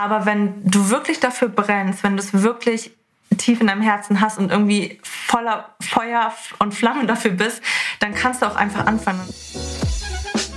Aber wenn du wirklich dafür brennst, wenn du es wirklich tief in deinem Herzen hast und irgendwie voller Feuer und Flammen dafür bist, dann kannst du auch einfach anfangen.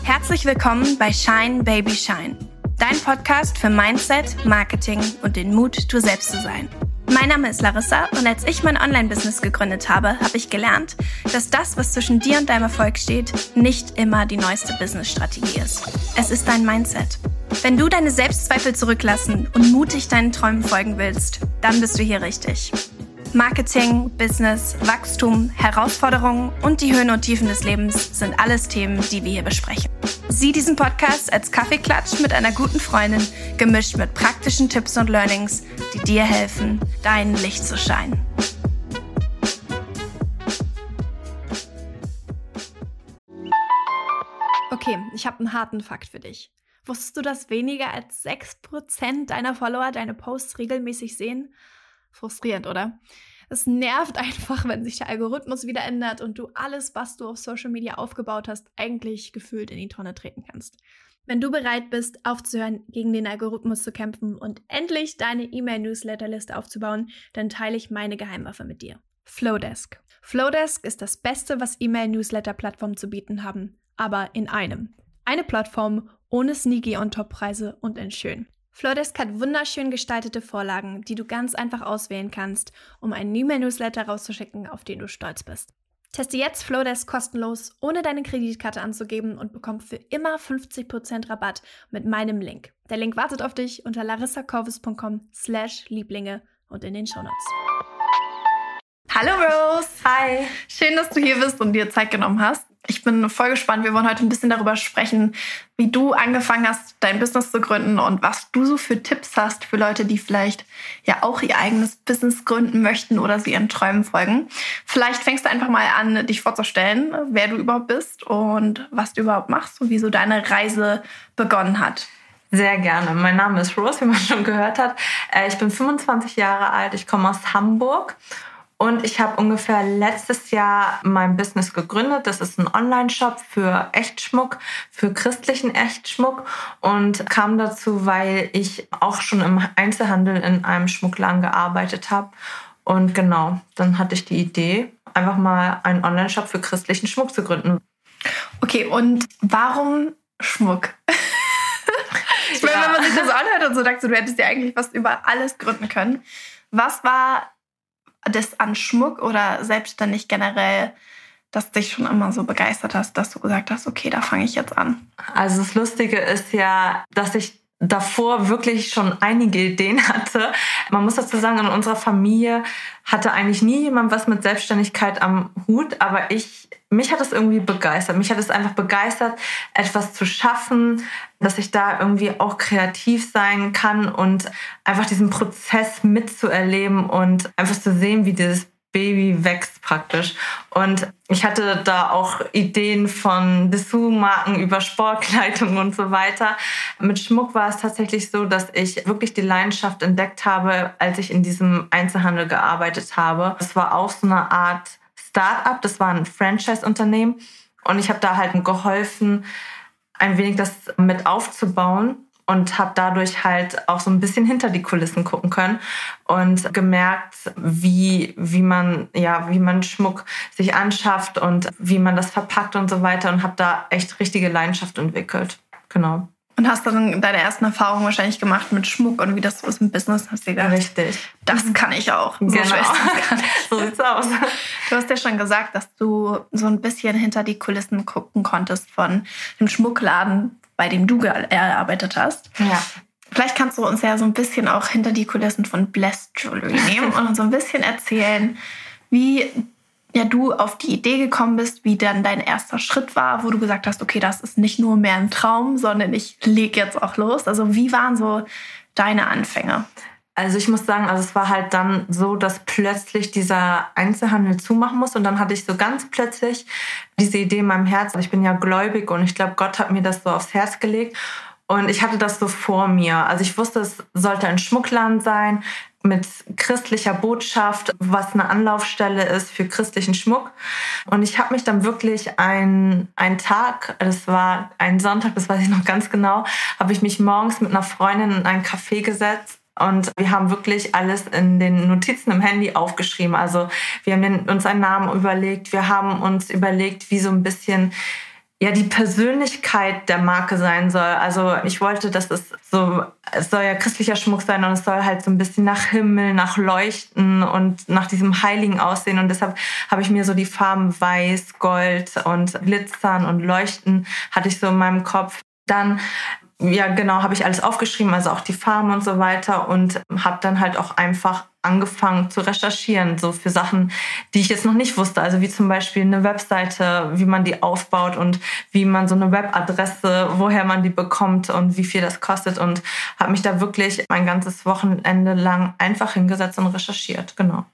Herzlich willkommen bei Shine Baby Shine, dein Podcast für Mindset, Marketing und den Mut, du selbst zu sein. Mein Name ist Larissa und als ich mein Online-Business gegründet habe, habe ich gelernt, dass das, was zwischen dir und deinem Erfolg steht, nicht immer die neueste Business-Strategie ist. Es ist dein Mindset. Wenn du deine Selbstzweifel zurücklassen und mutig deinen Träumen folgen willst, dann bist du hier richtig. Marketing, Business, Wachstum, Herausforderungen und die Höhen und Tiefen des Lebens sind alles Themen, die wir hier besprechen. Sieh diesen Podcast als Kaffeeklatsch mit einer guten Freundin, gemischt mit praktischen Tipps und Learnings, die dir helfen, dein Licht zu scheinen. Okay, ich habe einen harten Fakt für dich. Wusstest du, dass weniger als 6% deiner Follower deine Posts regelmäßig sehen? Frustrierend, oder? Es nervt einfach, wenn sich der Algorithmus wieder ändert und du alles, was du auf Social Media aufgebaut hast, eigentlich gefühlt in die Tonne treten kannst. Wenn du bereit bist, aufzuhören, gegen den Algorithmus zu kämpfen und endlich deine E-Mail-Newsletterliste aufzubauen, dann teile ich meine Geheimwaffe mit dir. Flowdesk. Flowdesk ist das Beste, was E-Mail-Newsletter-Plattformen zu bieten haben, aber in einem. Eine Plattform ohne sneaky On-Top-Preise und in schön. Flowdesk hat wunderschön gestaltete Vorlagen, die du ganz einfach auswählen kannst, um einen E-Mail-Newsletter rauszuschicken, auf den du stolz bist. Teste jetzt Flowdesk kostenlos, ohne deine Kreditkarte anzugeben und bekomm für immer 50% Rabatt mit meinem Link. Der Link wartet auf dich unter larissacorvus.com slash Lieblinge und in den Shownotes. Hallo Rose! Hi! Schön, dass du hier bist und dir Zeit genommen hast. Ich bin voll gespannt. Wir wollen heute ein bisschen darüber sprechen, wie du angefangen hast, dein Business zu gründen und was du so für Tipps hast für Leute, die vielleicht ja auch ihr eigenes Business gründen möchten oder sie ihren Träumen folgen. Vielleicht fängst du einfach mal an, dich vorzustellen, wer du überhaupt bist und was du überhaupt machst und wie so deine Reise begonnen hat. Sehr gerne. Mein Name ist Rose, wie man schon gehört hat. Äh, ich bin 25 Jahre alt. Ich komme aus Hamburg und ich habe ungefähr letztes Jahr mein Business gegründet. Das ist ein Online-Shop für Echtschmuck, für christlichen Echtschmuck und kam dazu, weil ich auch schon im Einzelhandel in einem Schmuckladen gearbeitet habe. Und genau, dann hatte ich die Idee, einfach mal einen Online-Shop für christlichen Schmuck zu gründen. Okay, und warum Schmuck? ich meine, ja. wenn man sich das anhört und so sagt, du hättest ja eigentlich was über alles gründen können. Was war das an Schmuck oder selbstständig generell, das dich schon immer so begeistert hast, dass du gesagt hast, okay, da fange ich jetzt an? Also das Lustige ist ja, dass ich davor wirklich schon einige Ideen hatte. Man muss dazu sagen, in unserer Familie hatte eigentlich nie jemand was mit Selbstständigkeit am Hut, aber ich, mich hat es irgendwie begeistert. Mich hat es einfach begeistert, etwas zu schaffen, dass ich da irgendwie auch kreativ sein kann und einfach diesen Prozess mitzuerleben und einfach zu sehen, wie dieses Baby wächst praktisch. Und ich hatte da auch Ideen von Dessous-Marken über Sportkleidung und so weiter. Mit Schmuck war es tatsächlich so, dass ich wirklich die Leidenschaft entdeckt habe, als ich in diesem Einzelhandel gearbeitet habe. Es war auch so eine Art Start-up, das war ein Franchise-Unternehmen. Und ich habe da halt geholfen, ein wenig das mit aufzubauen und habe dadurch halt auch so ein bisschen hinter die Kulissen gucken können und gemerkt, wie, wie man, ja, wie man Schmuck sich anschafft und wie man das verpackt und so weiter und habe da echt richtige Leidenschaft entwickelt. Genau. Und hast dann deine ersten Erfahrungen wahrscheinlich gemacht mit Schmuck und wie das so ist im Business. Hast du gedacht, Richtig. Das kann ich auch. So genau. so sieht's aus. Du hast ja schon gesagt, dass du so ein bisschen hinter die Kulissen gucken konntest von dem Schmuckladen, bei dem du gearbeitet hast. Ja. Vielleicht kannst du uns ja so ein bisschen auch hinter die Kulissen von Blessed Jewelry nehmen und uns so ein bisschen erzählen, wie ja du auf die Idee gekommen bist, wie dann dein erster Schritt war, wo du gesagt hast, okay, das ist nicht nur mehr ein Traum, sondern ich leg jetzt auch los. Also wie waren so deine Anfänge? Also ich muss sagen, also es war halt dann so, dass plötzlich dieser Einzelhandel zumachen muss und dann hatte ich so ganz plötzlich diese Idee in meinem Herz. Ich bin ja gläubig und ich glaube, Gott hat mir das so aufs Herz gelegt und ich hatte das so vor mir. Also ich wusste, es sollte ein Schmuckladen sein. Mit christlicher Botschaft, was eine Anlaufstelle ist für christlichen Schmuck. Und ich habe mich dann wirklich ein, einen Tag, das war ein Sonntag, das weiß ich noch ganz genau, habe ich mich morgens mit einer Freundin in ein Café gesetzt und wir haben wirklich alles in den Notizen im Handy aufgeschrieben. Also wir haben uns einen Namen überlegt, wir haben uns überlegt, wie so ein bisschen ja die Persönlichkeit der Marke sein soll. Also ich wollte, dass es so, es soll ja christlicher Schmuck sein und es soll halt so ein bisschen nach Himmel, nach Leuchten und nach diesem Heiligen aussehen. Und deshalb habe ich mir so die Farben Weiß, Gold und Glitzern und Leuchten hatte ich so in meinem Kopf. Dann ja, genau, habe ich alles aufgeschrieben, also auch die Farben und so weiter und habe dann halt auch einfach angefangen zu recherchieren, so für Sachen, die ich jetzt noch nicht wusste. Also wie zum Beispiel eine Webseite, wie man die aufbaut und wie man so eine Webadresse, woher man die bekommt und wie viel das kostet und habe mich da wirklich ein ganzes Wochenende lang einfach hingesetzt und recherchiert, genau.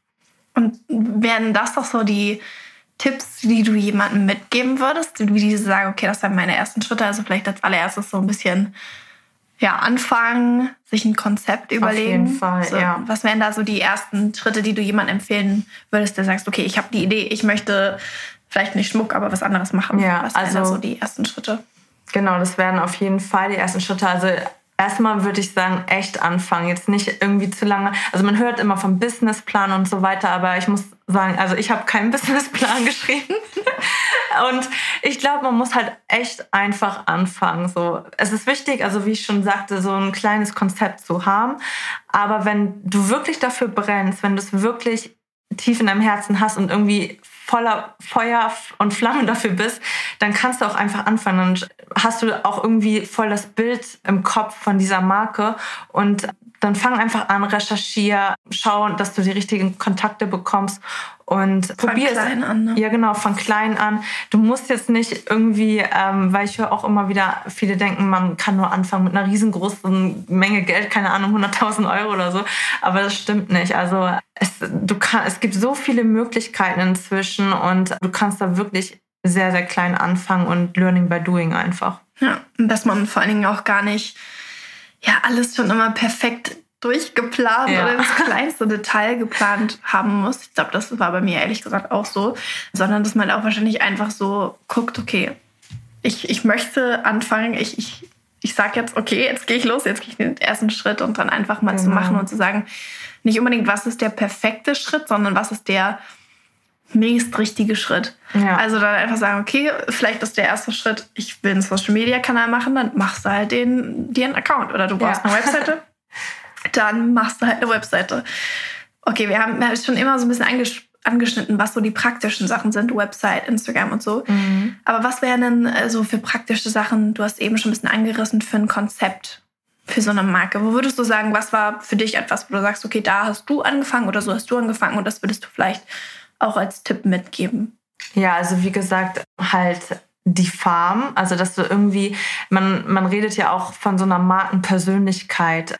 Und werden das doch so die Tipps, die du jemandem mitgeben würdest, wie diese sagen, okay, das sind meine ersten Schritte, also vielleicht als allererstes so ein bisschen ja, anfangen, sich ein Konzept überlegen. Auf jeden Fall, so, ja. Was wären da so die ersten Schritte, die du jemandem empfehlen würdest, der sagst, okay, ich habe die Idee, ich möchte vielleicht nicht Schmuck, aber was anderes machen. Ja, was wären also, da so die ersten Schritte? Genau, das wären auf jeden Fall die ersten Schritte. Also erstmal würde ich sagen, echt anfangen. Jetzt nicht irgendwie zu lange. Also man hört immer vom Businessplan und so weiter, aber ich muss sagen, also ich habe keinen Businessplan geschrieben. und ich glaube, man muss halt echt einfach anfangen. So, es ist wichtig, also wie ich schon sagte, so ein kleines Konzept zu haben. Aber wenn du wirklich dafür brennst, wenn du es wirklich tief in deinem Herzen hast und irgendwie voller Feuer und Flamme dafür bist, dann kannst du auch einfach anfangen. Und hast du auch irgendwie voll das Bild im Kopf von dieser Marke und dann fang einfach an, recherchier, schau, dass du die richtigen Kontakte bekommst und probier es. Von klein an, ne? Ja, genau, von klein an. Du musst jetzt nicht irgendwie, ähm, weil ich höre auch immer wieder, viele denken, man kann nur anfangen mit einer riesengroßen Menge Geld, keine Ahnung, 100.000 Euro oder so. Aber das stimmt nicht. Also es, du kann, es gibt so viele Möglichkeiten inzwischen und du kannst da wirklich sehr, sehr klein anfangen und Learning by Doing einfach. Ja, dass man vor allen Dingen auch gar nicht ja alles schon immer perfekt durchgeplant ja. oder ins kleinste Detail geplant haben muss. Ich glaube, das war bei mir ehrlich gesagt auch so. Sondern dass man auch wahrscheinlich einfach so guckt, okay, ich, ich möchte anfangen, ich, ich, ich sage jetzt, okay, jetzt gehe ich los, jetzt gehe ich den ersten Schritt und dann einfach mal genau. zu machen und zu sagen, nicht unbedingt, was ist der perfekte Schritt, sondern was ist der nächst richtige Schritt. Ja. Also dann einfach sagen, okay, vielleicht ist der erste Schritt, ich will einen Social Media Kanal machen, dann machst du halt den, dir einen Account oder du brauchst ja. eine Webseite, dann machst du halt eine Webseite. Okay, wir haben schon immer so ein bisschen anges angeschnitten, was so die praktischen Sachen sind, Website, Instagram und so. Mhm. Aber was wären denn äh, so für praktische Sachen, du hast eben schon ein bisschen angerissen, für ein Konzept für so eine Marke? Wo würdest du sagen, was war für dich etwas, wo du sagst, okay, da hast du angefangen oder so hast du angefangen und das würdest du vielleicht auch als Tipp mitgeben? Ja, also wie gesagt, halt die Farm, also dass du irgendwie, man, man redet ja auch von so einer Markenpersönlichkeit.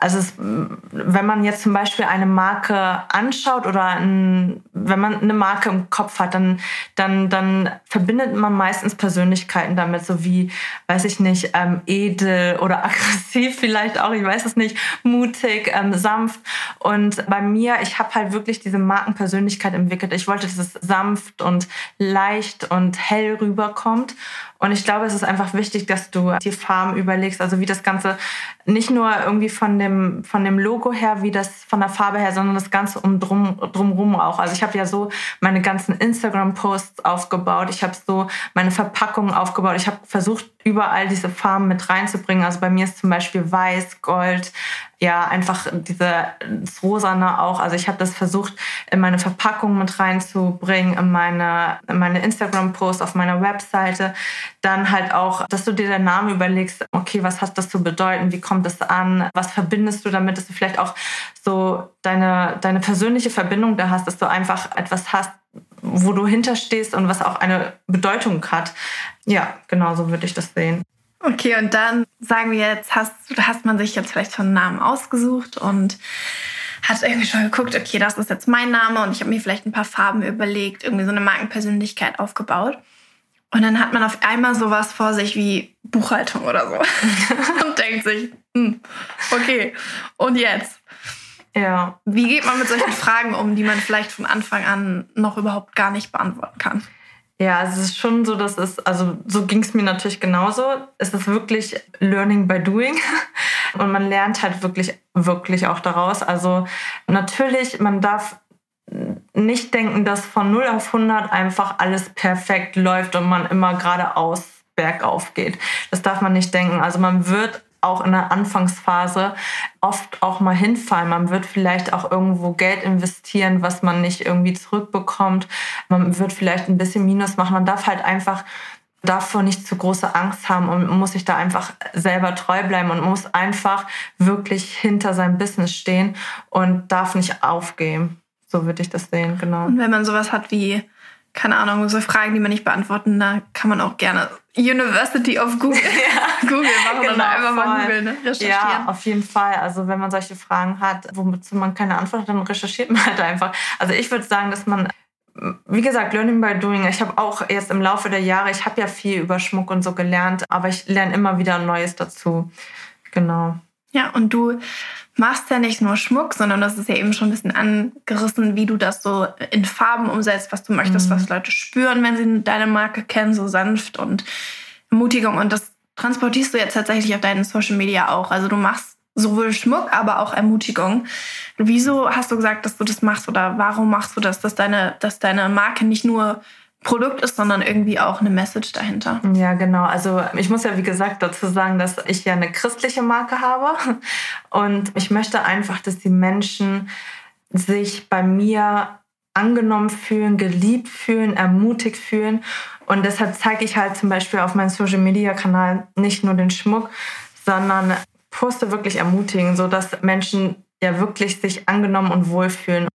Also es, wenn man jetzt zum Beispiel eine Marke anschaut oder ein, wenn man eine Marke im Kopf hat, dann, dann, dann verbindet man meistens Persönlichkeiten damit, so wie, weiß ich nicht, ähm, edel oder aggressiv vielleicht auch, ich weiß es nicht, mutig, ähm, sanft. Und bei mir, ich habe halt wirklich diese Markenpersönlichkeit entwickelt. Ich wollte, dass es sanft und leicht und hell rüberkommt. Und ich glaube, es ist einfach wichtig, dass du die Farben überlegst, also wie das Ganze nicht nur irgendwie von dem, von dem Logo her, wie das von der Farbe her, sondern das Ganze um drum, drumrum auch. Also ich habe ja so meine ganzen Instagram-Posts aufgebaut. Ich habe so meine Verpackungen aufgebaut. Ich habe versucht, überall diese Farben mit reinzubringen. Also bei mir ist zum Beispiel Weiß, Gold, ja, einfach diese das Rosane auch. Also ich habe das versucht, in meine Verpackung mit reinzubringen, in meine, in meine Instagram-Post auf meiner Webseite. Dann halt auch, dass du dir den Namen überlegst, okay, was hat das zu bedeuten? Wie kommt es an? Was verbindest du damit, dass du vielleicht auch so deine, deine persönliche Verbindung da hast, dass du einfach etwas hast, wo du hinterstehst und was auch eine Bedeutung hat. Ja, genau so würde ich das sehen. Okay, und dann sagen wir jetzt, hast, hast man sich jetzt vielleicht schon einen Namen ausgesucht und hat irgendwie schon geguckt, okay, das ist jetzt mein Name und ich habe mir vielleicht ein paar Farben überlegt, irgendwie so eine Markenpersönlichkeit aufgebaut. Und dann hat man auf einmal sowas vor sich wie Buchhaltung oder so und denkt sich, hm, okay, und jetzt? Ja. Wie geht man mit solchen Fragen um, die man vielleicht von Anfang an noch überhaupt gar nicht beantworten kann? Ja, es ist schon so, dass es, also so ging es mir natürlich genauso. Es ist wirklich Learning by Doing und man lernt halt wirklich, wirklich auch daraus. Also natürlich, man darf nicht denken, dass von 0 auf 100 einfach alles perfekt läuft und man immer geradeaus bergauf geht. Das darf man nicht denken. Also man wird auch in der Anfangsphase oft auch mal hinfallen. Man wird vielleicht auch irgendwo Geld investieren, was man nicht irgendwie zurückbekommt. Man wird vielleicht ein bisschen Minus machen. Man darf halt einfach davor nicht zu große Angst haben und muss sich da einfach selber treu bleiben und muss einfach wirklich hinter seinem Business stehen und darf nicht aufgeben. So würde ich das sehen, genau. Und wenn man sowas hat wie keine Ahnung, so Fragen, die man nicht beantworten, da kann man auch gerne University of Google, ja, Google machen genau, und einfach voll. mal Google ne? recherchieren. Ja, auf jeden Fall. Also wenn man solche Fragen hat, womit man keine Antwort hat, dann recherchiert man halt einfach. Also ich würde sagen, dass man wie gesagt, Learning by Doing. Ich habe auch jetzt im Laufe der Jahre, ich habe ja viel über Schmuck und so gelernt, aber ich lerne immer wieder Neues dazu. Genau. Ja, und du machst ja nicht nur Schmuck, sondern das ist ja eben schon ein bisschen angerissen, wie du das so in Farben umsetzt, was du möchtest, mhm. was Leute spüren, wenn sie deine Marke kennen, so sanft und Ermutigung. Und das transportierst du jetzt tatsächlich auf deinen Social Media auch. Also du machst sowohl Schmuck, aber auch Ermutigung. Wieso hast du gesagt, dass du das machst oder warum machst du das, dass deine, dass deine Marke nicht nur Produkt ist, sondern irgendwie auch eine Message dahinter. Ja, genau. Also ich muss ja, wie gesagt, dazu sagen, dass ich ja eine christliche Marke habe. Und ich möchte einfach, dass die Menschen sich bei mir angenommen fühlen, geliebt fühlen, ermutigt fühlen. Und deshalb zeige ich halt zum Beispiel auf meinem Social-Media-Kanal nicht nur den Schmuck, sondern poste wirklich ermutigen, sodass Menschen ja wirklich sich angenommen und wohlfühlen.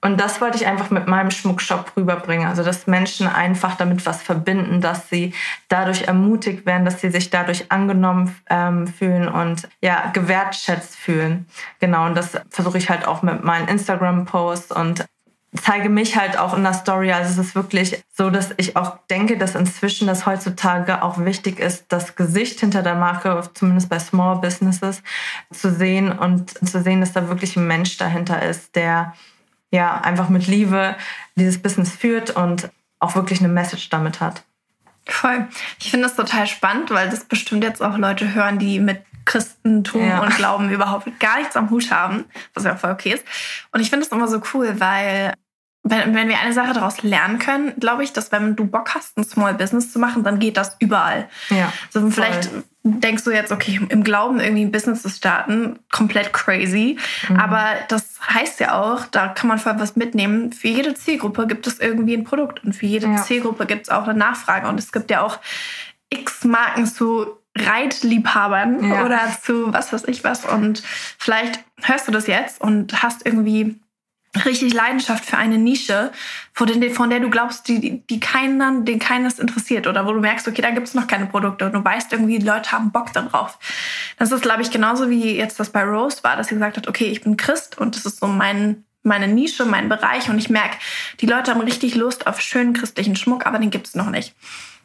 Und das wollte ich einfach mit meinem Schmuckshop rüberbringen. Also, dass Menschen einfach damit was verbinden, dass sie dadurch ermutigt werden, dass sie sich dadurch angenommen ähm, fühlen und ja, gewertschätzt fühlen. Genau. Und das versuche ich halt auch mit meinen Instagram-Posts und zeige mich halt auch in der Story. Also es ist wirklich so, dass ich auch denke, dass inzwischen das heutzutage auch wichtig ist, das Gesicht hinter der Marke, zumindest bei Small Businesses, zu sehen und zu sehen, dass da wirklich ein Mensch dahinter ist, der ja einfach mit Liebe dieses Business führt und auch wirklich eine Message damit hat. Voll. Ich finde das total spannend, weil das bestimmt jetzt auch Leute hören, die mit Christentum ja. und Glauben überhaupt gar nichts am Hut haben, was ja voll okay ist. Und ich finde es immer so cool, weil wenn, wenn wir eine Sache daraus lernen können, glaube ich, dass wenn du Bock hast, ein Small Business zu machen, dann geht das überall. Ja, also vielleicht voll. denkst du jetzt, okay, im Glauben irgendwie ein Business zu starten, komplett crazy. Mhm. Aber das heißt ja auch, da kann man voll was mitnehmen. Für jede Zielgruppe gibt es irgendwie ein Produkt und für jede ja. Zielgruppe gibt es auch eine Nachfrage. Und es gibt ja auch x Marken zu Reitliebhabern ja. oder zu was weiß ich was. Und vielleicht hörst du das jetzt und hast irgendwie richtig Leidenschaft für eine Nische, von der, du glaubst, die, die keinen, den keines interessiert oder wo du merkst, okay, da gibt es noch keine Produkte und du weißt irgendwie, die Leute haben Bock darauf. Das ist, glaube ich, genauso wie jetzt das bei Rose war, dass sie gesagt hat, okay, ich bin Christ und das ist so mein, meine Nische, mein Bereich und ich merke, die Leute haben richtig Lust auf schönen christlichen Schmuck, aber den gibt es noch nicht.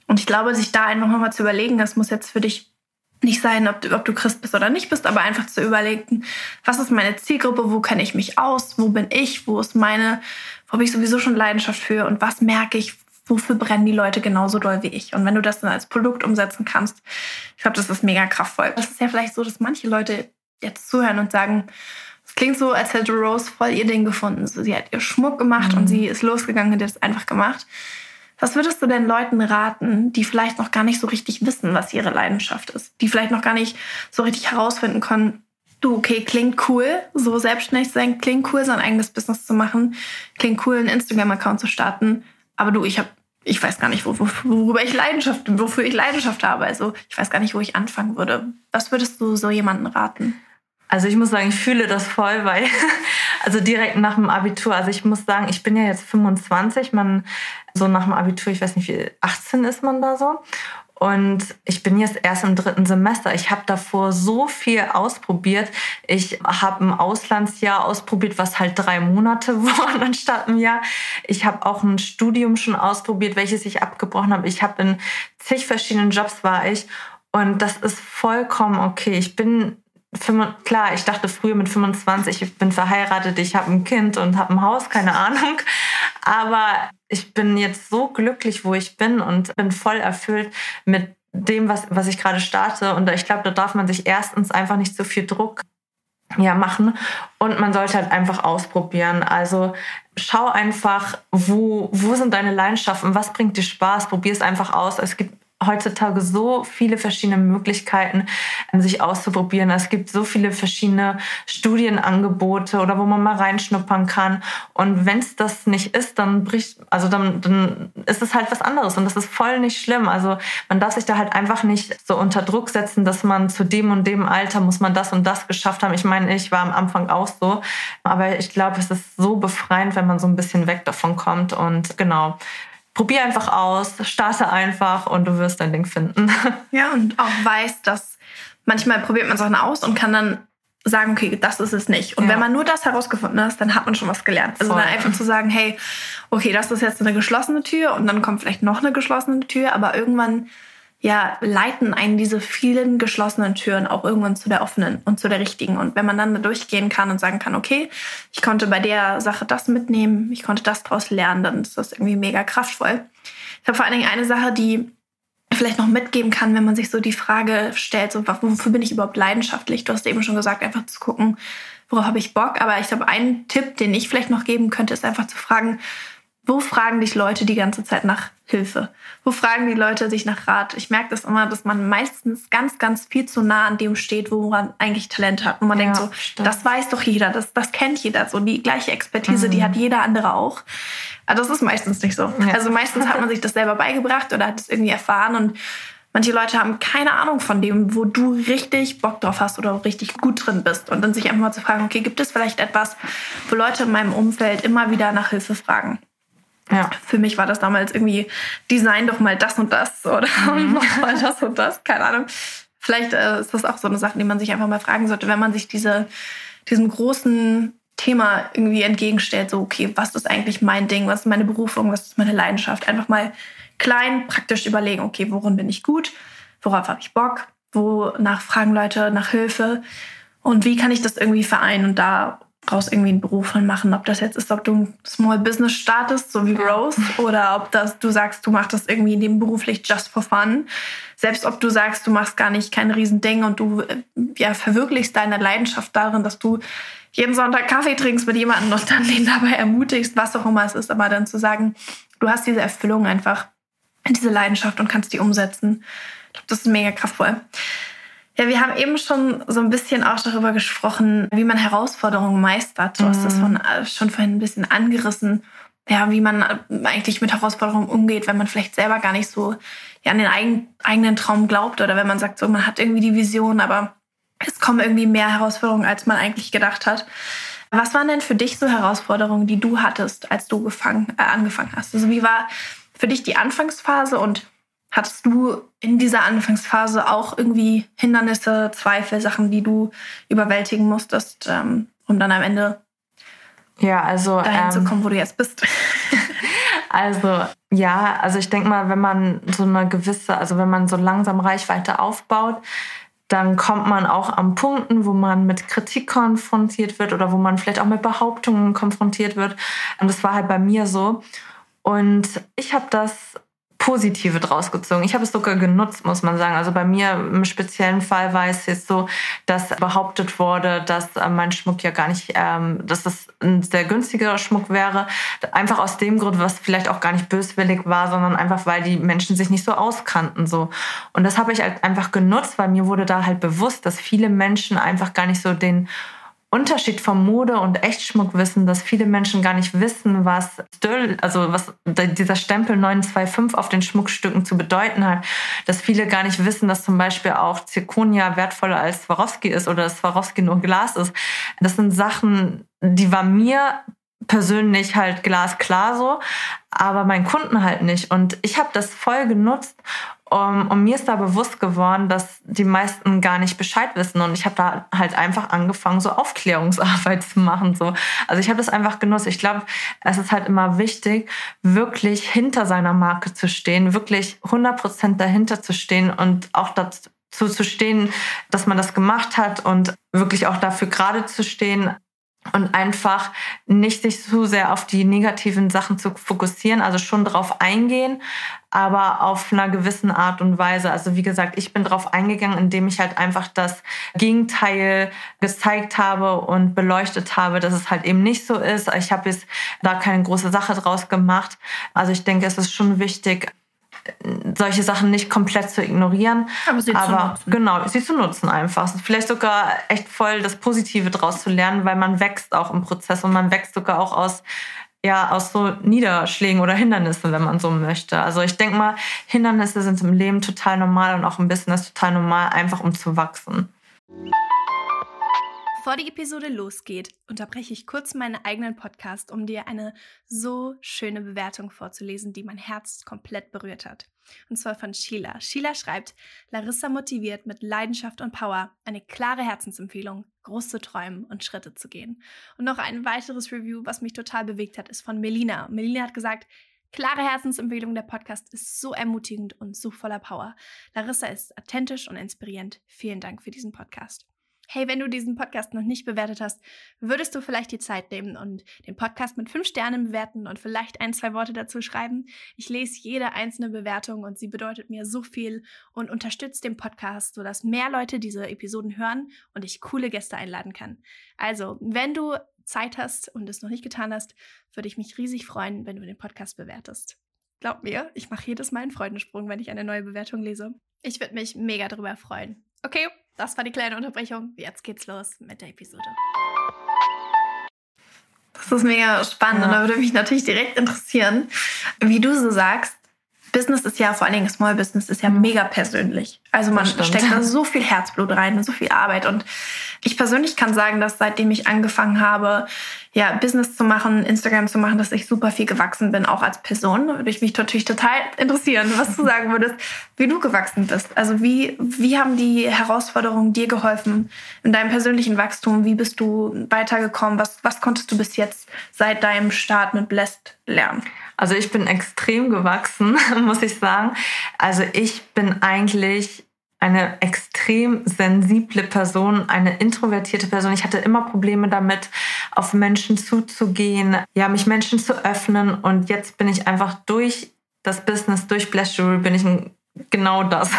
Und ich glaube, sich da einfach nochmal zu überlegen, das muss jetzt für dich nicht sein, ob du, ob du Christ bist oder nicht bist, aber einfach zu überlegen, was ist meine Zielgruppe, wo kenne ich mich aus, wo bin ich, wo ist meine, wo habe ich sowieso schon Leidenschaft für und was merke ich, wofür brennen die Leute genauso doll wie ich. Und wenn du das dann als Produkt umsetzen kannst, ich glaube, das ist mega kraftvoll. Das ist ja vielleicht so, dass manche Leute jetzt zuhören und sagen, es klingt so, als hätte Rose voll ihr Ding gefunden. So, sie hat ihr Schmuck gemacht mhm. und sie ist losgegangen und hat es einfach gemacht. Was würdest du denn Leuten raten, die vielleicht noch gar nicht so richtig wissen, was ihre Leidenschaft ist? Die vielleicht noch gar nicht so richtig herausfinden können, du, okay, klingt cool, so selbstständig zu sein, klingt cool, sein eigenes Business zu machen, klingt cool, einen Instagram-Account zu starten. Aber du, ich habe ich weiß gar nicht, worüber ich Leidenschaft, wofür ich Leidenschaft habe. Also ich weiß gar nicht, wo ich anfangen würde. Was würdest du so jemanden raten? Also ich muss sagen, ich fühle das voll, weil also direkt nach dem Abitur, also ich muss sagen, ich bin ja jetzt 25, man so nach dem Abitur, ich weiß nicht wie 18 ist man da so. Und ich bin jetzt erst im dritten Semester. Ich habe davor so viel ausprobiert. Ich habe ein Auslandsjahr ausprobiert, was halt drei Monate waren anstatt ein Jahr. Ich habe auch ein Studium schon ausprobiert, welches ich abgebrochen habe. Ich habe in zig verschiedenen Jobs war ich. Und das ist vollkommen okay. Ich bin klar, ich dachte früher mit 25, ich bin verheiratet, ich habe ein Kind und habe ein Haus, keine Ahnung. Aber ich bin jetzt so glücklich, wo ich bin und bin voll erfüllt mit dem, was, was ich gerade starte. Und ich glaube, da darf man sich erstens einfach nicht so viel Druck ja, machen und man sollte halt einfach ausprobieren. Also schau einfach, wo, wo sind deine Leidenschaften, was bringt dir Spaß, probier es einfach aus. Es gibt heutzutage so viele verschiedene Möglichkeiten, ähm, sich auszuprobieren. Es gibt so viele verschiedene Studienangebote oder wo man mal reinschnuppern kann. Und wenn es das nicht ist, dann bricht, also dann, dann ist es halt was anderes und das ist voll nicht schlimm. Also man darf sich da halt einfach nicht so unter Druck setzen, dass man zu dem und dem Alter muss man das und das geschafft haben. Ich meine, ich war am Anfang auch so, aber ich glaube, es ist so befreiend, wenn man so ein bisschen weg davon kommt und genau probier einfach aus, starte einfach und du wirst dein Ding finden. Ja, und auch weiß, dass manchmal probiert man Sachen aus und kann dann sagen, okay, das ist es nicht. Und ja. wenn man nur das herausgefunden hat, dann hat man schon was gelernt. Also Voll. dann einfach zu sagen, hey, okay, das ist jetzt eine geschlossene Tür und dann kommt vielleicht noch eine geschlossene Tür, aber irgendwann ja, leiten einen diese vielen geschlossenen Türen auch irgendwann zu der offenen und zu der richtigen. Und wenn man dann da durchgehen kann und sagen kann, okay, ich konnte bei der Sache das mitnehmen, ich konnte das daraus lernen, dann ist das irgendwie mega kraftvoll. Ich habe vor allen Dingen eine Sache, die vielleicht noch mitgeben kann, wenn man sich so die Frage stellt, so, wofür bin ich überhaupt leidenschaftlich? Du hast eben schon gesagt, einfach zu gucken, worauf habe ich Bock. Aber ich glaube, ein Tipp, den ich vielleicht noch geben könnte, ist einfach zu fragen, wo fragen dich Leute die ganze Zeit nach Hilfe? Wo fragen die Leute sich nach Rat? Ich merke das immer, dass man meistens ganz, ganz viel zu nah an dem steht, wo man eigentlich Talent hat. Und man ja, denkt so, stimmt. das weiß doch jeder, das, das kennt jeder. So die gleiche Expertise, mhm. die hat jeder andere auch. Aber das ist meistens nicht so. Ja. Also meistens hat man sich das selber beigebracht oder hat es irgendwie erfahren und Manche Leute haben keine Ahnung von dem, wo du richtig Bock drauf hast oder richtig gut drin bist. Und dann sich einfach mal zu fragen, okay, gibt es vielleicht etwas, wo Leute in meinem Umfeld immer wieder nach Hilfe fragen? Ja. Für mich war das damals irgendwie, design doch mal das und das oder mhm. mach mal das und das, keine Ahnung. Vielleicht äh, ist das auch so eine Sache, die man sich einfach mal fragen sollte, wenn man sich diese, diesem großen Thema irgendwie entgegenstellt, so, okay, was ist eigentlich mein Ding, was ist meine Berufung, was ist meine Leidenschaft? Einfach mal klein, praktisch überlegen, okay, worin bin ich gut, worauf habe ich Bock, wonach fragen Leute nach Hilfe und wie kann ich das irgendwie vereinen und da raus irgendwie einen Beruf von machen. Ob das jetzt ist, ob du ein Small Business startest, so wie Rose, oder ob das, du sagst, du machst das irgendwie nebenberuflich just for fun. Selbst ob du sagst, du machst gar nicht kein Riesending und du äh, ja, verwirklichst deine Leidenschaft darin, dass du jeden Sonntag Kaffee trinkst mit jemandem und dann den dabei ermutigst, was auch immer es ist, aber dann zu sagen, du hast diese Erfüllung einfach, diese Leidenschaft und kannst die umsetzen. Ich glaube, das ist mega kraftvoll. Ja, wir haben eben schon so ein bisschen auch darüber gesprochen, wie man Herausforderungen meistert. Du hast das mhm. von, äh, schon vorhin ein bisschen angerissen. Ja, wie man äh, eigentlich mit Herausforderungen umgeht, wenn man vielleicht selber gar nicht so ja, an den eigen, eigenen Traum glaubt oder wenn man sagt, so man hat irgendwie die Vision, aber es kommen irgendwie mehr Herausforderungen, als man eigentlich gedacht hat. Was waren denn für dich so Herausforderungen, die du hattest, als du gefangen, äh, angefangen hast? Also wie war für dich die Anfangsphase und Hattest du in dieser Anfangsphase auch irgendwie Hindernisse, Zweifel, Sachen, die du überwältigen musstest, ähm, um dann am Ende ja, also, dahin ähm, zu kommen, wo du jetzt bist? also ja, also ich denke mal, wenn man so eine gewisse, also wenn man so langsam Reichweite aufbaut, dann kommt man auch an Punkten, wo man mit Kritik konfrontiert wird oder wo man vielleicht auch mit Behauptungen konfrontiert wird. Und das war halt bei mir so. Und ich habe das Positive draus gezogen. Ich habe es sogar genutzt, muss man sagen. Also bei mir im speziellen Fall war es jetzt so, dass behauptet wurde, dass äh, mein Schmuck ja gar nicht, ähm, dass das ein sehr günstiger Schmuck wäre. Einfach aus dem Grund, was vielleicht auch gar nicht böswillig war, sondern einfach, weil die Menschen sich nicht so auskannten. So. Und das habe ich halt einfach genutzt, weil mir wurde da halt bewusst, dass viele Menschen einfach gar nicht so den Unterschied vom Mode- und Echtschmuck wissen, dass viele Menschen gar nicht wissen, was Stöll, also was dieser Stempel 925 auf den Schmuckstücken zu bedeuten hat. Dass viele gar nicht wissen, dass zum Beispiel auch Zirconia wertvoller als Swarovski ist oder dass Swarovski nur Glas ist. Das sind Sachen, die war mir persönlich halt glasklar so, aber meinen Kunden halt nicht. Und ich habe das voll genutzt um, und mir ist da bewusst geworden, dass die meisten gar nicht Bescheid wissen. Und ich habe da halt einfach angefangen, so Aufklärungsarbeit zu machen. So. Also ich habe das einfach genutzt. Ich glaube, es ist halt immer wichtig, wirklich hinter seiner Marke zu stehen, wirklich 100% dahinter zu stehen und auch das zuzustehen, dass man das gemacht hat und wirklich auch dafür gerade zu stehen und einfach nicht sich zu sehr auf die negativen Sachen zu fokussieren, also schon drauf eingehen, aber auf einer gewissen Art und Weise. Also wie gesagt, ich bin drauf eingegangen, indem ich halt einfach das Gegenteil gezeigt habe und beleuchtet habe, dass es halt eben nicht so ist. Ich habe jetzt da keine große Sache draus gemacht. Also ich denke, es ist schon wichtig, solche Sachen nicht komplett zu ignorieren. Aber sie aber, zu nutzen. Genau, sie zu nutzen einfach. Vielleicht sogar echt voll das Positive draus zu lernen, weil man wächst auch im Prozess und man wächst sogar auch aus ja, aus so Niederschlägen oder Hindernissen, wenn man so möchte. Also ich denke mal, Hindernisse sind im Leben total normal und auch im Business total normal, einfach um zu wachsen. Bevor die Episode losgeht, unterbreche ich kurz meinen eigenen Podcast, um dir eine so schöne Bewertung vorzulesen, die mein Herz komplett berührt hat. Und zwar von Sheila. Sheila schreibt, Larissa motiviert mit Leidenschaft und Power, eine klare Herzensempfehlung, groß zu träumen und Schritte zu gehen. Und noch ein weiteres Review, was mich total bewegt hat, ist von Melina. Melina hat gesagt, Klare Herzensempfehlung, der Podcast ist so ermutigend und so voller Power. Larissa ist authentisch und inspirierend. Vielen Dank für diesen Podcast. Hey, wenn du diesen Podcast noch nicht bewertet hast, würdest du vielleicht die Zeit nehmen und den Podcast mit fünf Sternen bewerten und vielleicht ein, zwei Worte dazu schreiben? Ich lese jede einzelne Bewertung und sie bedeutet mir so viel und unterstützt den Podcast, sodass mehr Leute diese Episoden hören und ich coole Gäste einladen kann. Also, wenn du Zeit hast und es noch nicht getan hast, würde ich mich riesig freuen, wenn du den Podcast bewertest. Glaub mir, ich mache jedes Mal einen Freudensprung, wenn ich eine neue Bewertung lese. Ich würde mich mega darüber freuen. Okay, das war die kleine Unterbrechung. Jetzt geht's los mit der Episode. Das ist mega spannend ja. und da würde mich natürlich direkt interessieren, wie du so sagst, Business ist ja, vor allen Dingen Small Business, ist ja mhm. mega persönlich. Also man steckt da so viel Herzblut rein und so viel Arbeit. Und ich persönlich kann sagen, dass seitdem ich angefangen habe, ja, Business zu machen, Instagram zu machen, dass ich super viel gewachsen bin, auch als Person. Da würde ich mich natürlich total interessieren, was du sagen würdest, wie du gewachsen bist. Also wie, wie haben die Herausforderungen dir geholfen in deinem persönlichen Wachstum? Wie bist du weitergekommen? Was, was konntest du bis jetzt seit deinem Start mit Blessed lernen? Also ich bin extrem gewachsen, muss ich sagen. Also ich bin eigentlich eine extrem sensible Person, eine introvertierte Person. Ich hatte immer Probleme damit, auf Menschen zuzugehen, ja, mich Menschen zu öffnen. Und jetzt bin ich einfach durch das Business, durch Bless Jewelry, bin ich ein genau das.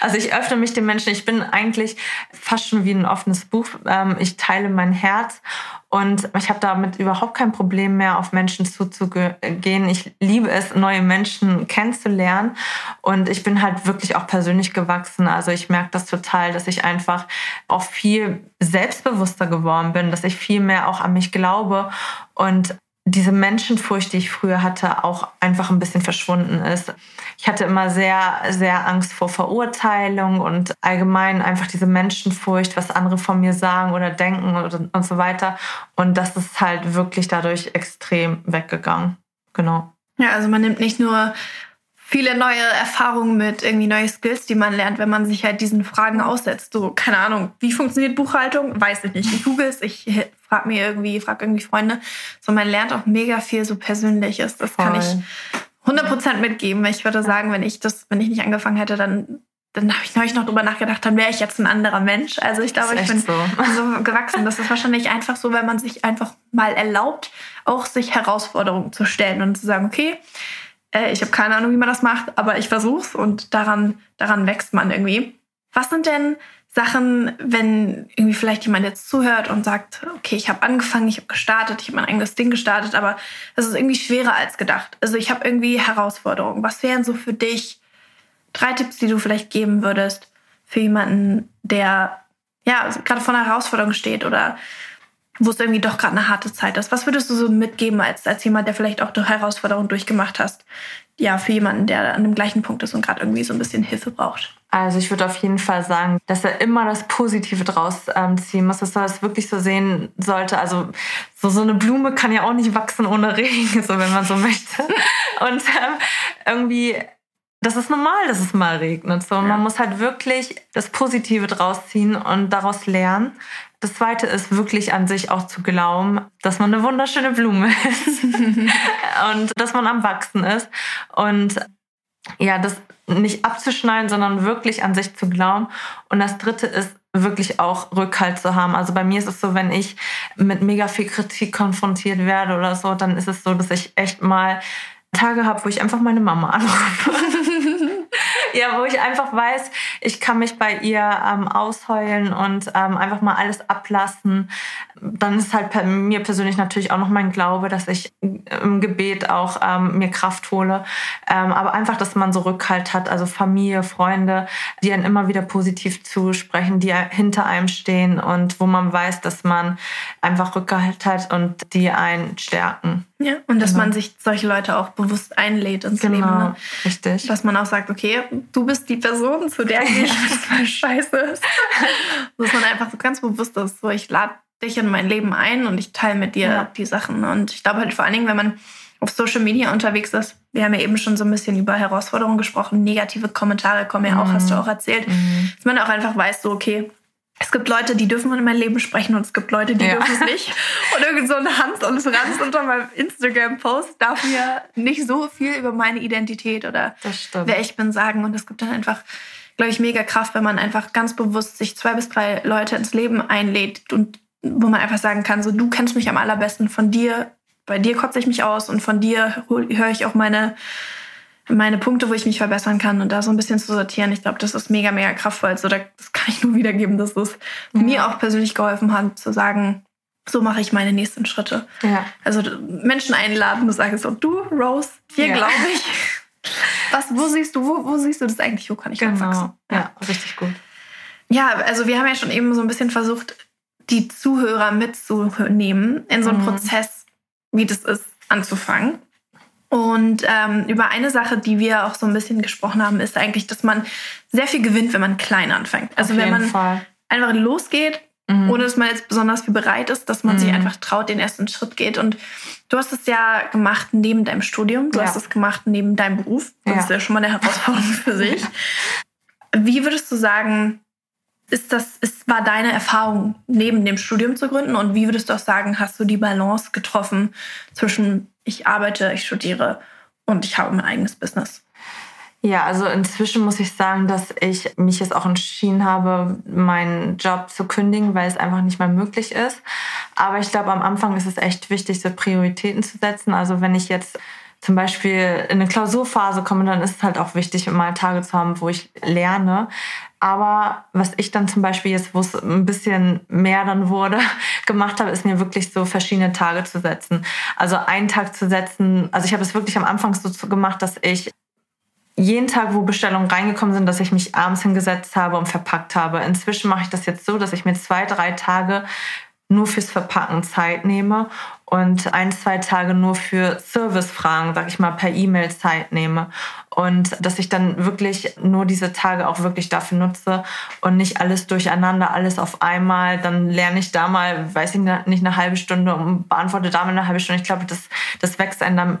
Also ich öffne mich den Menschen. Ich bin eigentlich fast schon wie ein offenes Buch. Ähm, ich teile mein Herz und ich habe damit überhaupt kein Problem mehr, auf Menschen zuzugehen. Ich liebe es, neue Menschen kennenzulernen und ich bin halt wirklich auch persönlich gewachsen. Also ich merke das total, dass ich einfach auch viel selbstbewusster geworden bin, dass ich viel mehr auch an mich glaube und diese Menschenfurcht, die ich früher hatte, auch einfach ein bisschen verschwunden ist. Ich hatte immer sehr, sehr Angst vor Verurteilung und allgemein einfach diese Menschenfurcht, was andere von mir sagen oder denken und so weiter. Und das ist halt wirklich dadurch extrem weggegangen. Genau. Ja, also man nimmt nicht nur viele neue Erfahrungen mit, irgendwie neue Skills, die man lernt, wenn man sich halt diesen Fragen aussetzt. So, keine Ahnung, wie funktioniert Buchhaltung? Weiß ich nicht. Ich google es, ich frag mir irgendwie, frag irgendwie Freunde. So, man lernt auch mega viel so Persönliches. Das Voll. kann ich 100% mitgeben. Ich würde sagen, wenn ich das, wenn ich nicht angefangen hätte, dann dann habe ich neulich noch drüber nachgedacht, dann wäre ich jetzt ein anderer Mensch. Also ich glaube, ich bin so. so. gewachsen. Das ist wahrscheinlich einfach so, wenn man sich einfach mal erlaubt, auch sich Herausforderungen zu stellen und zu sagen, okay, äh, ich habe keine Ahnung, wie man das macht, aber ich versuch's und daran, daran wächst man irgendwie. Was sind denn Sachen, wenn irgendwie vielleicht jemand jetzt zuhört und sagt, okay, ich habe angefangen, ich habe gestartet, ich habe mein eigenes Ding gestartet, aber es ist irgendwie schwerer als gedacht. Also ich habe irgendwie Herausforderungen. Was wären so für dich drei Tipps, die du vielleicht geben würdest für jemanden, der ja gerade vor einer Herausforderung steht oder wo es irgendwie doch gerade eine harte Zeit ist. Was würdest du so mitgeben als, als jemand, der vielleicht auch eine Herausforderung durchgemacht hast? Ja, für jemanden, der an dem gleichen Punkt ist und gerade irgendwie so ein bisschen Hilfe braucht. Also ich würde auf jeden Fall sagen, dass er immer das Positive draus ähm, ziehen muss, dass er es wirklich so sehen sollte. Also so, so eine Blume kann ja auch nicht wachsen ohne Regen, so wenn man so möchte. Und ähm, irgendwie das ist normal, dass es mal regnet. So, ja. man muss halt wirklich das Positive draus ziehen und daraus lernen. Das zweite ist wirklich an sich auch zu glauben, dass man eine wunderschöne Blume ist und dass man am Wachsen ist. Und ja, das nicht abzuschneiden, sondern wirklich an sich zu glauben. Und das dritte ist, wirklich auch Rückhalt zu haben. Also bei mir ist es so, wenn ich mit mega viel Kritik konfrontiert werde oder so, dann ist es so, dass ich echt mal Tage habe, wo ich einfach meine Mama anrufe. ja, wo ich einfach weiß, ich kann mich bei ihr ähm, ausheulen und ähm, einfach mal alles ablassen. Dann ist halt mir persönlich natürlich auch noch mein Glaube, dass ich im Gebet auch ähm, mir Kraft hole. Ähm, aber einfach, dass man so Rückhalt hat, also Familie, Freunde, die einen immer wieder positiv zusprechen, die hinter einem stehen und wo man weiß, dass man einfach Rückhalt hat und die einen stärken. Ja, und dass genau. man sich solche Leute auch bewusst einlädt ins genau, Leben. Ne? Richtig. Dass man auch sagt, okay, du bist die Person, zu der ich mal scheiße ist. dass man einfach so ganz bewusst ist, so ich lade dich in mein Leben ein und ich teile mit dir ja. die Sachen. Und ich glaube halt vor allen Dingen, wenn man auf Social Media unterwegs ist, wir haben ja eben schon so ein bisschen über Herausforderungen gesprochen, negative Kommentare kommen ja auch, mhm. hast du auch erzählt, mhm. dass man auch einfach weiß, so okay, es gibt Leute, die dürfen in mein Leben sprechen und es gibt Leute, die ja. dürfen es nicht. Und irgend so ein Hans und Franz unter meinem Instagram-Post darf mir nicht so viel über meine Identität oder wer ich bin sagen. Und es gibt dann einfach, glaube ich, mega Kraft, wenn man einfach ganz bewusst sich zwei bis drei Leute ins Leben einlädt und wo man einfach sagen kann, so du kennst mich am allerbesten, von dir, bei dir kotze ich mich aus und von dir höre ich auch meine meine Punkte, wo ich mich verbessern kann und da so ein bisschen zu sortieren. Ich glaube, das ist mega, mega kraftvoll. Also das kann ich nur wiedergeben, dass das mhm. mir auch persönlich geholfen hat, zu sagen, so mache ich meine nächsten Schritte. Ja. Also Menschen einladen und sagen so, du, Rose, hier ja. glaube ich. Was, wo siehst du, wo, wo siehst du das eigentlich? Wo kann ich genau. wachsen? Ja. ja, richtig gut. Ja, also wir haben ja schon eben so ein bisschen versucht, die Zuhörer mitzunehmen in so einen mhm. Prozess, wie das ist, anzufangen. Und ähm, über eine Sache, die wir auch so ein bisschen gesprochen haben, ist eigentlich, dass man sehr viel gewinnt, wenn man klein anfängt. Also wenn man Fall. einfach losgeht, mhm. ohne dass man jetzt besonders viel bereit ist, dass man mhm. sich einfach traut, den ersten Schritt geht. Und du hast es ja gemacht neben deinem Studium, du ja. hast es gemacht neben deinem Beruf. Das ja. ist ja schon mal eine Herausforderung für sich. Wie würdest du sagen, ist das, ist, war deine Erfahrung, neben dem Studium zu gründen? Und wie würdest du auch sagen, hast du die Balance getroffen zwischen ich arbeite, ich studiere und ich habe mein eigenes Business. Ja, also inzwischen muss ich sagen, dass ich mich jetzt auch entschieden habe, meinen Job zu kündigen, weil es einfach nicht mehr möglich ist. Aber ich glaube, am Anfang ist es echt wichtig, so Prioritäten zu setzen. Also wenn ich jetzt zum Beispiel in eine Klausurphase komme, dann ist es halt auch wichtig, mal Tage zu haben, wo ich lerne. Aber was ich dann zum Beispiel jetzt, wo es ein bisschen mehr dann wurde, gemacht habe, ist mir wirklich so verschiedene Tage zu setzen. Also einen Tag zu setzen, also ich habe es wirklich am Anfang so gemacht, dass ich jeden Tag, wo Bestellungen reingekommen sind, dass ich mich abends hingesetzt habe und verpackt habe. Inzwischen mache ich das jetzt so, dass ich mir zwei, drei Tage nur fürs Verpacken Zeit nehme und ein, zwei Tage nur für Servicefragen, sag ich mal, per E-Mail Zeit nehme. Und dass ich dann wirklich nur diese Tage auch wirklich dafür nutze und nicht alles durcheinander, alles auf einmal. Dann lerne ich da mal, weiß ich nicht, eine halbe Stunde und beantworte da mal eine halbe Stunde. Ich glaube, das, das wächst einem dann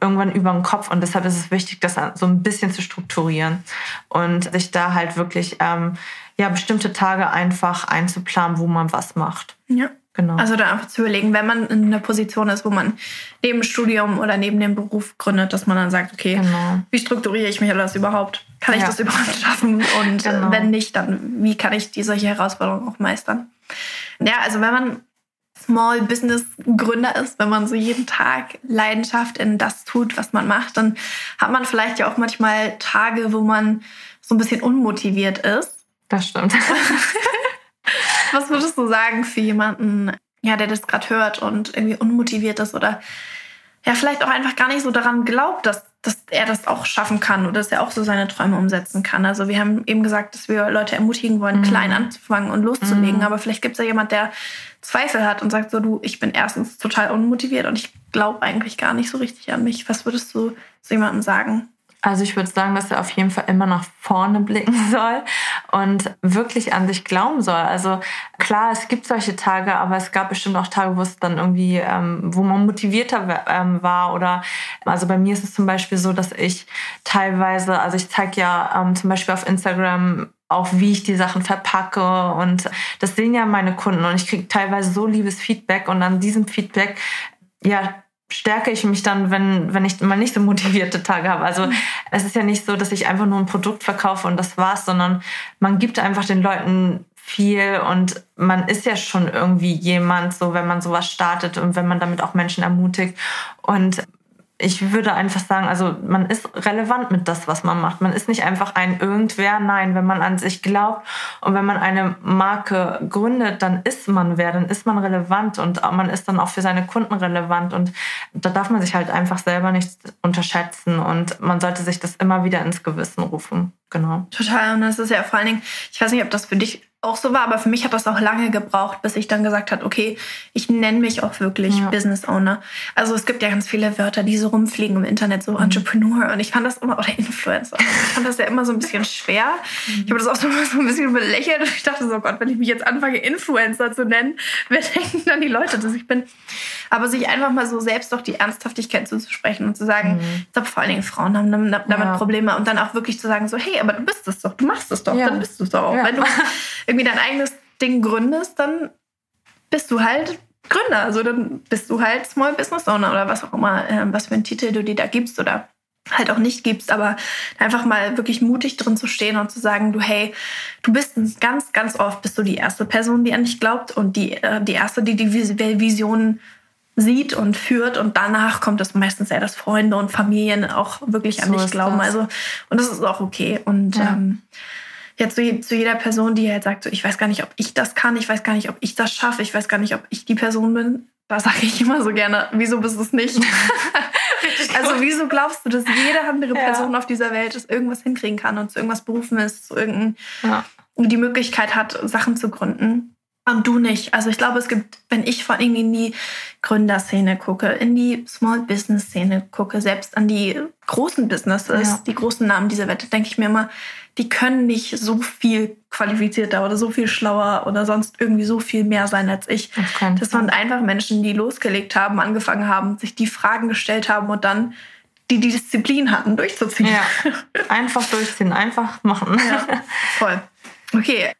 irgendwann über den Kopf und deshalb ist es wichtig, das so ein bisschen zu strukturieren und sich da halt wirklich ähm, ja, bestimmte Tage einfach einzuplanen, wo man was macht. Ja. Genau. Also da einfach zu überlegen, wenn man in einer Position ist, wo man neben Studium oder neben dem Beruf gründet, dass man dann sagt, okay, genau. wie strukturiere ich mich das überhaupt? Kann ich ja. das überhaupt schaffen? Und genau. wenn nicht, dann wie kann ich die solche Herausforderungen auch meistern? Ja, also wenn man Small Business Gründer ist, wenn man so jeden Tag Leidenschaft in das tut, was man macht, dann hat man vielleicht ja auch manchmal Tage, wo man so ein bisschen unmotiviert ist das stimmt. Was würdest du sagen für jemanden, ja, der das gerade hört und irgendwie unmotiviert ist oder ja, vielleicht auch einfach gar nicht so daran glaubt, dass, dass er das auch schaffen kann oder dass er auch so seine Träume umsetzen kann. Also wir haben eben gesagt, dass wir Leute ermutigen wollen, mhm. klein anzufangen und loszulegen. Mhm. Aber vielleicht gibt es ja jemand, der Zweifel hat und sagt so, du, ich bin erstens total unmotiviert und ich glaube eigentlich gar nicht so richtig an mich. Was würdest du so jemandem sagen? Also ich würde sagen, dass er auf jeden Fall immer nach vorne blicken soll und wirklich an sich glauben soll. Also klar, es gibt solche Tage, aber es gab bestimmt auch Tage, wo es dann irgendwie, ähm, wo man motivierter ähm, war. Oder also bei mir ist es zum Beispiel so, dass ich teilweise, also ich zeige ja ähm, zum Beispiel auf Instagram auch wie ich die Sachen verpacke und das sehen ja meine Kunden und ich kriege teilweise so liebes Feedback und an diesem Feedback ja stärke ich mich dann, wenn, wenn ich mal nicht so motivierte Tage habe. Also es ist ja nicht so, dass ich einfach nur ein Produkt verkaufe und das war's, sondern man gibt einfach den Leuten viel und man ist ja schon irgendwie jemand, so wenn man sowas startet und wenn man damit auch Menschen ermutigt. Und ich würde einfach sagen, also man ist relevant mit das, was man macht. Man ist nicht einfach ein Irgendwer. Nein, wenn man an sich glaubt und wenn man eine Marke gründet, dann ist man wer, dann ist man relevant und man ist dann auch für seine Kunden relevant. Und da darf man sich halt einfach selber nicht unterschätzen und man sollte sich das immer wieder ins Gewissen rufen. Genau. Total. Und das ist ja vor allen Dingen, ich weiß nicht, ob das für dich auch so war, aber für mich hat das auch lange gebraucht, bis ich dann gesagt habe, okay, ich nenne mich auch wirklich ja. Business Owner. Also es gibt ja ganz viele Wörter, die so rumfliegen im Internet, so mhm. Entrepreneur und ich fand das immer, oder Influencer, ich fand das ja immer so ein bisschen schwer. Mhm. Ich habe das auch so, so ein bisschen belächelt und ich dachte so, Gott, wenn ich mich jetzt anfange, Influencer zu nennen, wer denken dann die Leute, dass ich bin? Aber sich einfach mal so selbst doch die Ernsthaftigkeit zuzusprechen und zu sagen, mhm. ich glaube vor allen Dingen Frauen haben damit ja. Probleme und dann auch wirklich zu sagen so, hey, aber du bist es doch, du machst es doch, ja. dann bist du es doch auch. Wenn du irgendwie dein eigenes Ding gründest, dann bist du halt Gründer. Also dann bist du halt Small Business Owner oder was auch immer, äh, was für einen Titel du dir da gibst oder halt auch nicht gibst, aber einfach mal wirklich mutig drin zu stehen und zu sagen, du hey, du bist ganz, ganz oft bist du die erste Person, die an dich glaubt und die, äh, die erste, die die Vision sieht und führt und danach kommt es meistens ja, dass Freunde und Familien auch wirklich an so dich glauben. Das. Also und das ist auch okay und ja. ähm, ja, zu, zu jeder Person, die halt sagt, so, ich weiß gar nicht, ob ich das kann, ich weiß gar nicht, ob ich das schaffe, ich weiß gar nicht, ob ich die Person bin, da sage ich immer so gerne, wieso bist du es nicht? also wieso glaubst du, dass jede andere Person ja. auf dieser Welt es irgendwas hinkriegen kann und zu irgendwas berufen ist, zu irgendein, ja. die Möglichkeit hat, Sachen zu gründen? Und du nicht. Also ich glaube, es gibt, wenn ich vor allem in die Gründerszene gucke, in die Small Business Szene gucke, selbst an die großen Businesses, ja. die großen Namen dieser Welt, denke ich mir immer, die können nicht so viel qualifizierter oder so viel schlauer oder sonst irgendwie so viel mehr sein als ich. Das, das waren einfach Menschen, die losgelegt haben, angefangen haben, sich die Fragen gestellt haben und dann die die Disziplin hatten, durchzuziehen. Ja. Einfach durchziehen, einfach machen. Ja, voll. Okay,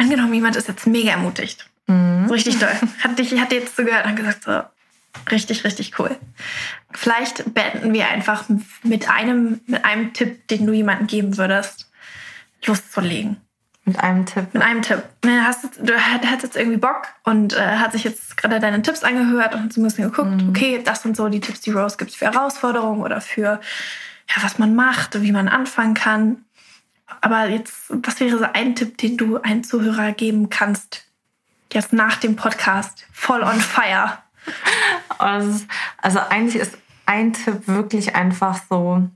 angenommen, jemand ist jetzt mega ermutigt. Mhm. So richtig toll. Hat dich hat jetzt zugehört und gesagt, so, richtig, richtig cool. Vielleicht beenden wir einfach mit einem, mit einem Tipp, den du jemandem geben würdest, loszulegen. Mit einem Tipp. Mit einem Tipp. Ne, hast, du hast jetzt irgendwie Bock und äh, hat sich jetzt gerade deine Tipps angehört und hat so ein bisschen geguckt, mhm. okay, das sind so die Tipps, die Rose gibt für Herausforderungen oder für ja, was man macht, wie man anfangen kann. Aber jetzt, was wäre so ein Tipp, den du einem Zuhörer geben kannst, jetzt nach dem Podcast, voll on fire? Also, also eigentlich ist ein Tipp wirklich einfach so,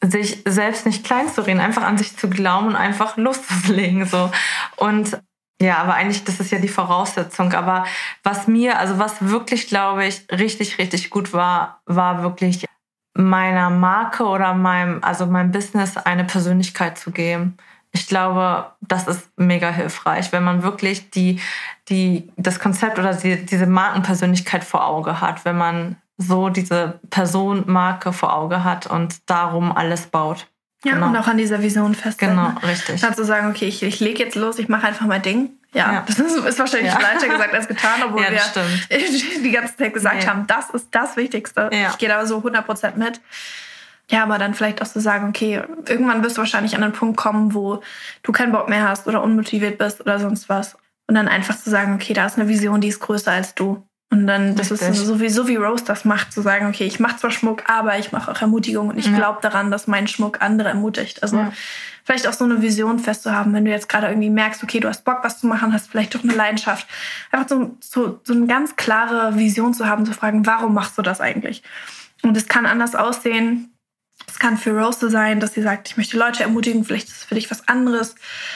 sich selbst nicht klein zu reden, einfach an sich zu glauben und einfach loszulegen. So. Und ja, aber eigentlich, das ist ja die Voraussetzung. Aber was mir, also was wirklich, glaube ich, richtig, richtig gut war, war wirklich meiner Marke oder meinem, also meinem Business eine Persönlichkeit zu geben. Ich glaube, das ist mega hilfreich, wenn man wirklich die, die, das Konzept oder die, diese Markenpersönlichkeit vor Auge hat, wenn man so diese Person, Marke vor Auge hat und darum alles baut. Ja, genau. und auch an dieser Vision festhalten. Genau, richtig. Dann zu sagen, okay, ich, ich lege jetzt los, ich mache einfach mein Ding. Ja, ja, das ist, wahrscheinlich ja. leichter gesagt als getan, obwohl ja, wir stimmt. die ganze Zeit gesagt nee. haben, das ist das Wichtigste. Ich gehe da so 100% mit. Ja, aber dann vielleicht auch zu sagen, okay, irgendwann wirst du wahrscheinlich an einen Punkt kommen, wo du keinen Bock mehr hast oder unmotiviert bist oder sonst was. Und dann einfach zu sagen, okay, da ist eine Vision, die ist größer als du. Und dann, das Richtig. ist so wie, so wie Rose das macht, zu sagen, okay, ich mache zwar Schmuck, aber ich mache auch Ermutigung und ich ja. glaube daran, dass mein Schmuck andere ermutigt. Also ja. vielleicht auch so eine Vision festzuhaben, wenn du jetzt gerade irgendwie merkst, okay, du hast Bock, was zu machen, hast vielleicht doch eine Leidenschaft. Einfach so, so, so eine ganz klare Vision zu haben, zu fragen, warum machst du das eigentlich? Und es kann anders aussehen, es kann für Rose so sein, dass sie sagt, ich möchte Leute ermutigen, vielleicht ist es für dich was anderes.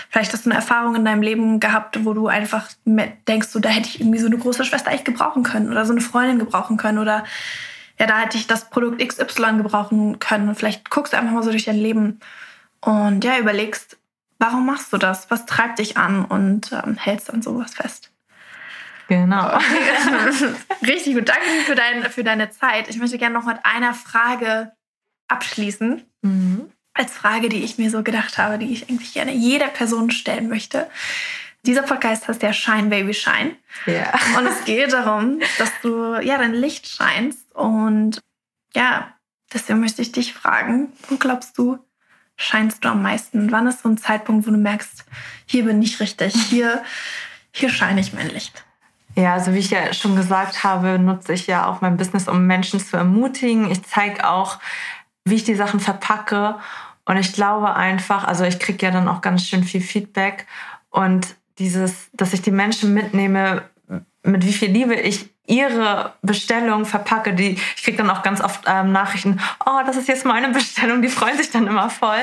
Vielleicht hast du eine Erfahrung in deinem Leben gehabt, wo du einfach denkst, so, da hätte ich irgendwie so eine große Schwester echt gebrauchen können oder so eine Freundin gebrauchen können oder ja, da hätte ich das Produkt XY gebrauchen können. Und vielleicht guckst du einfach mal so durch dein Leben und ja, überlegst, warum machst du das? Was treibt dich an? Und ähm, hältst an sowas fest. Genau. Richtig gut. Danke für, dein, für deine Zeit. Ich möchte gerne noch mit einer Frage abschließen. Mhm. Als Frage, die ich mir so gedacht habe, die ich eigentlich gerne jeder Person stellen möchte. Dieser Podcast heißt ja Shine Baby Shine. Ja. Und es geht darum, dass du ja dein Licht scheinst. Und ja, deswegen möchte ich dich fragen, wo glaubst du, scheinst du am meisten? Wann ist so ein Zeitpunkt, wo du merkst, hier bin ich richtig, hier, hier scheine ich mein Licht? Ja, also wie ich ja schon gesagt habe, nutze ich ja auch mein Business, um Menschen zu ermutigen. Ich zeige auch, wie ich die Sachen verpacke. Und ich glaube einfach, also ich kriege ja dann auch ganz schön viel Feedback. Und dieses, dass ich die Menschen mitnehme, mit wie viel Liebe ich ihre Bestellung verpacke. Die, ich kriege dann auch ganz oft ähm, Nachrichten, oh, das ist jetzt meine Bestellung, die freuen sich dann immer voll.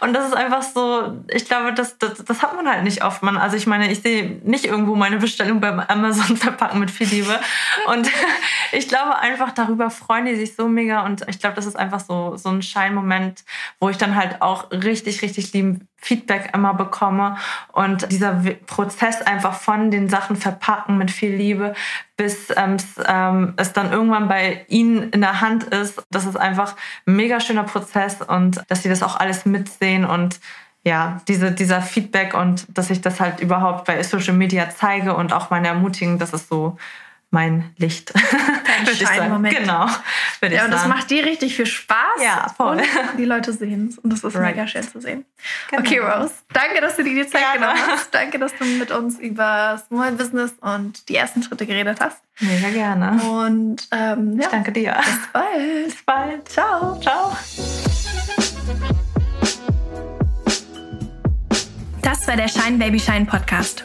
Und das ist einfach so, ich glaube, das, das, das hat man halt nicht oft. Man, also ich meine, ich sehe nicht irgendwo meine Bestellung beim Amazon verpacken mit viel Liebe. Und ich glaube einfach, darüber freuen die sich so mega. Und ich glaube, das ist einfach so, so ein Scheinmoment, wo ich dann halt auch richtig, richtig lieben Feedback immer bekomme und dieser Prozess einfach von den Sachen verpacken mit viel Liebe, bis ähm, ähm, es dann irgendwann bei ihnen in der Hand ist. Das ist einfach ein mega schöner Prozess und dass sie das auch alles mitsehen und ja, diese, dieser Feedback und dass ich das halt überhaupt bei Social Media zeige und auch meine Ermutigung, das ist so mein Licht. Dein Scheinmoment. Genau. Ja, und das macht dir richtig viel Spaß. Ja, voll. Und die Leute sehen es. Und das ist right. mega schön zu sehen. Genau. Okay, Rose. Danke, dass du dir die Zeit Gerne. genommen hast. Danke, dass du mit uns über Small Business und die ersten Schritte geredet hast. Mega gerne. Und ähm, ja. ich danke dir. Bis bald. Bis bald. Ciao. Ciao. Das war der Shine Baby Shine Podcast.